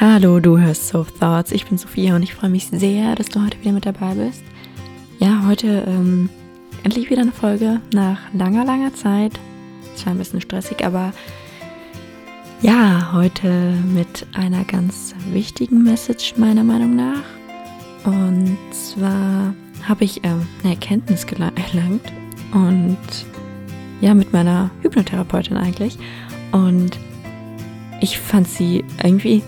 Hallo, du hörst So Thoughts. Ich bin Sophia und ich freue mich sehr, dass du heute wieder mit dabei bist. Ja, heute ähm, endlich wieder eine Folge nach langer, langer Zeit. Es war ein bisschen stressig, aber ja, heute mit einer ganz wichtigen Message meiner Meinung nach. Und zwar habe ich ähm, eine Erkenntnis erlangt und ja, mit meiner Hypnotherapeutin eigentlich. Und ich fand sie irgendwie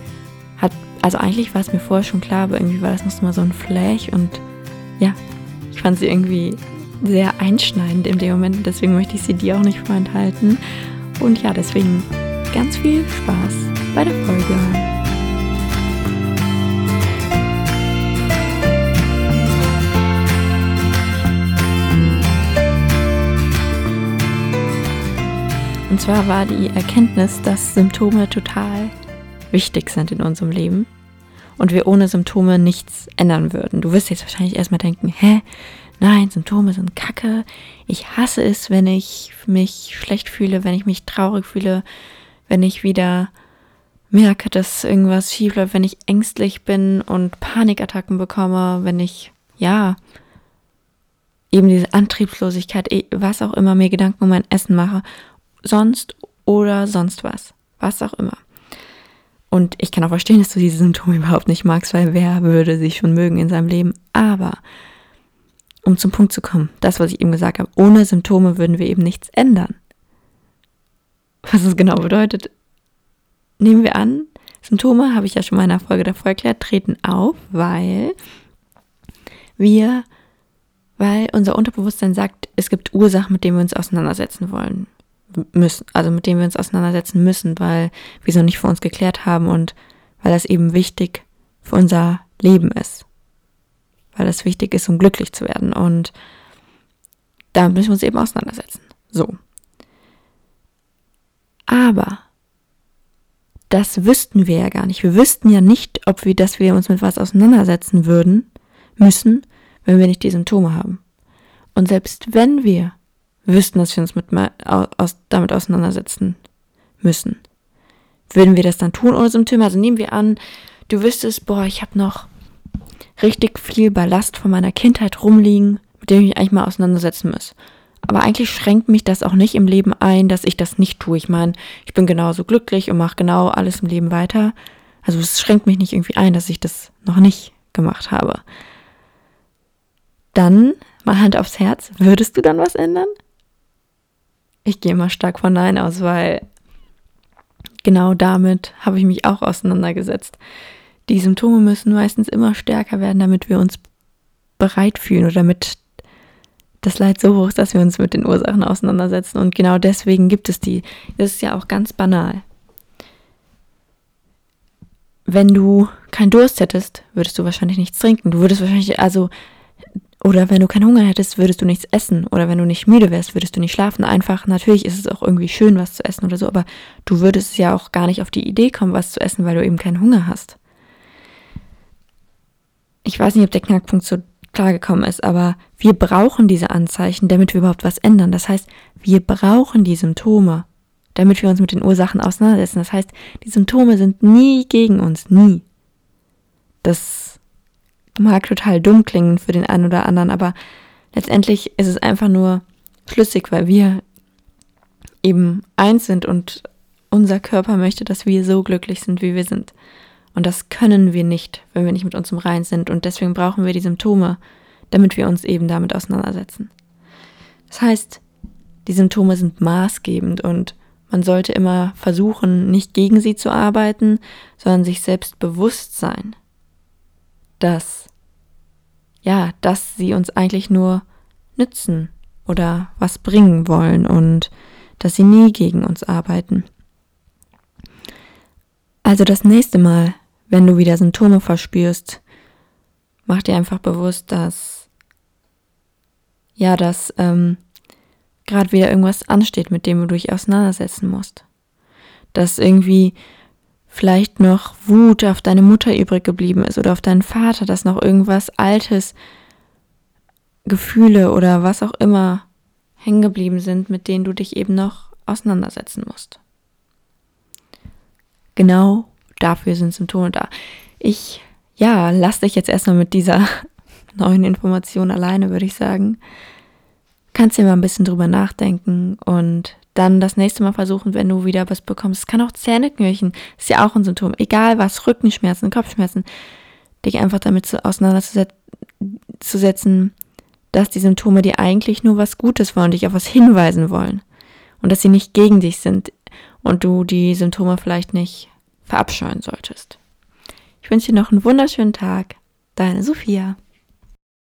also eigentlich war es mir vorher schon klar, aber irgendwie war das noch mal so ein Flash und ja, ich fand sie irgendwie sehr einschneidend in dem Moment. Deswegen möchte ich sie dir auch nicht vorenthalten. Und ja, deswegen ganz viel Spaß bei der Folge. Und zwar war die Erkenntnis, dass Symptome total wichtig sind in unserem Leben und wir ohne Symptome nichts ändern würden. Du wirst jetzt wahrscheinlich erstmal denken, hä? Nein, Symptome sind Kacke. Ich hasse es, wenn ich mich schlecht fühle, wenn ich mich traurig fühle, wenn ich wieder merke, dass irgendwas schief läuft, wenn ich ängstlich bin und Panikattacken bekomme, wenn ich, ja, eben diese Antriebslosigkeit, eh, was auch immer, mir Gedanken um mein Essen mache, sonst oder sonst was, was auch immer. Und ich kann auch verstehen, dass du diese Symptome überhaupt nicht magst, weil wer würde sich schon mögen in seinem Leben. Aber um zum Punkt zu kommen, das, was ich eben gesagt habe, ohne Symptome würden wir eben nichts ändern. Was es genau bedeutet, nehmen wir an, Symptome, habe ich ja schon mal in einer Folge davor erklärt, treten auf, weil wir, weil unser Unterbewusstsein sagt, es gibt Ursachen, mit denen wir uns auseinandersetzen wollen müssen, also mit dem wir uns auseinandersetzen müssen, weil wir so nicht für uns geklärt haben und weil das eben wichtig für unser Leben ist. Weil das wichtig ist, um glücklich zu werden. Und da müssen wir uns eben auseinandersetzen. So. Aber das wüssten wir ja gar nicht. Wir wüssten ja nicht, ob wir, dass wir uns mit was auseinandersetzen würden, müssen, wenn wir nicht die Symptome haben. Und selbst wenn wir wüssten, dass wir uns mit, aus, damit auseinandersetzen müssen. Würden wir das dann tun ohne Symptome? Also nehmen wir an, du wüsstest, boah, ich habe noch richtig viel Ballast von meiner Kindheit rumliegen, mit dem ich mich eigentlich mal auseinandersetzen muss. Aber eigentlich schränkt mich das auch nicht im Leben ein, dass ich das nicht tue. Ich meine, ich bin genauso glücklich und mache genau alles im Leben weiter. Also es schränkt mich nicht irgendwie ein, dass ich das noch nicht gemacht habe. Dann, mal Hand aufs Herz, würdest du dann was ändern? Ich gehe mal stark von Nein aus, weil genau damit habe ich mich auch auseinandergesetzt. Die Symptome müssen meistens immer stärker werden, damit wir uns bereit fühlen oder damit das Leid so hoch ist, dass wir uns mit den Ursachen auseinandersetzen. Und genau deswegen gibt es die. Das ist ja auch ganz banal. Wenn du keinen Durst hättest, würdest du wahrscheinlich nichts trinken. Du würdest wahrscheinlich, also oder wenn du keinen Hunger hättest, würdest du nichts essen. Oder wenn du nicht müde wärst, würdest du nicht schlafen. Einfach, natürlich ist es auch irgendwie schön, was zu essen oder so, aber du würdest ja auch gar nicht auf die Idee kommen, was zu essen, weil du eben keinen Hunger hast. Ich weiß nicht, ob der Knackpunkt so klar gekommen ist, aber wir brauchen diese Anzeichen, damit wir überhaupt was ändern. Das heißt, wir brauchen die Symptome, damit wir uns mit den Ursachen auseinandersetzen. Das heißt, die Symptome sind nie gegen uns, nie. Das mag total dumm klingen für den einen oder anderen, aber letztendlich ist es einfach nur schlüssig, weil wir eben eins sind und unser Körper möchte, dass wir so glücklich sind, wie wir sind. Und das können wir nicht, wenn wir nicht mit uns im Rein sind. Und deswegen brauchen wir die Symptome, damit wir uns eben damit auseinandersetzen. Das heißt, die Symptome sind maßgebend und man sollte immer versuchen, nicht gegen sie zu arbeiten, sondern sich selbst bewusst sein, dass ja, dass sie uns eigentlich nur nützen oder was bringen wollen und dass sie nie gegen uns arbeiten. Also das nächste Mal, wenn du wieder Symptome verspürst, mach dir einfach bewusst, dass ja, dass ähm, gerade wieder irgendwas ansteht, mit dem du dich auseinandersetzen musst. Dass irgendwie vielleicht noch Wut auf deine Mutter übrig geblieben ist oder auf deinen Vater, dass noch irgendwas Altes, Gefühle oder was auch immer hängen geblieben sind, mit denen du dich eben noch auseinandersetzen musst. Genau dafür sind Symptome da. Ich, ja, lass dich jetzt erstmal mit dieser neuen Information alleine, würde ich sagen. Kannst dir mal ein bisschen drüber nachdenken und dann das nächste Mal versuchen, wenn du wieder was bekommst. Es kann auch Zähneknirschen, ist ja auch ein Symptom. Egal was, Rückenschmerzen, Kopfschmerzen, dich einfach damit auseinanderzusetzen, dass die Symptome dir eigentlich nur was Gutes wollen, dich auf was hinweisen wollen. Und dass sie nicht gegen dich sind und du die Symptome vielleicht nicht verabscheuen solltest. Ich wünsche dir noch einen wunderschönen Tag. Deine Sophia.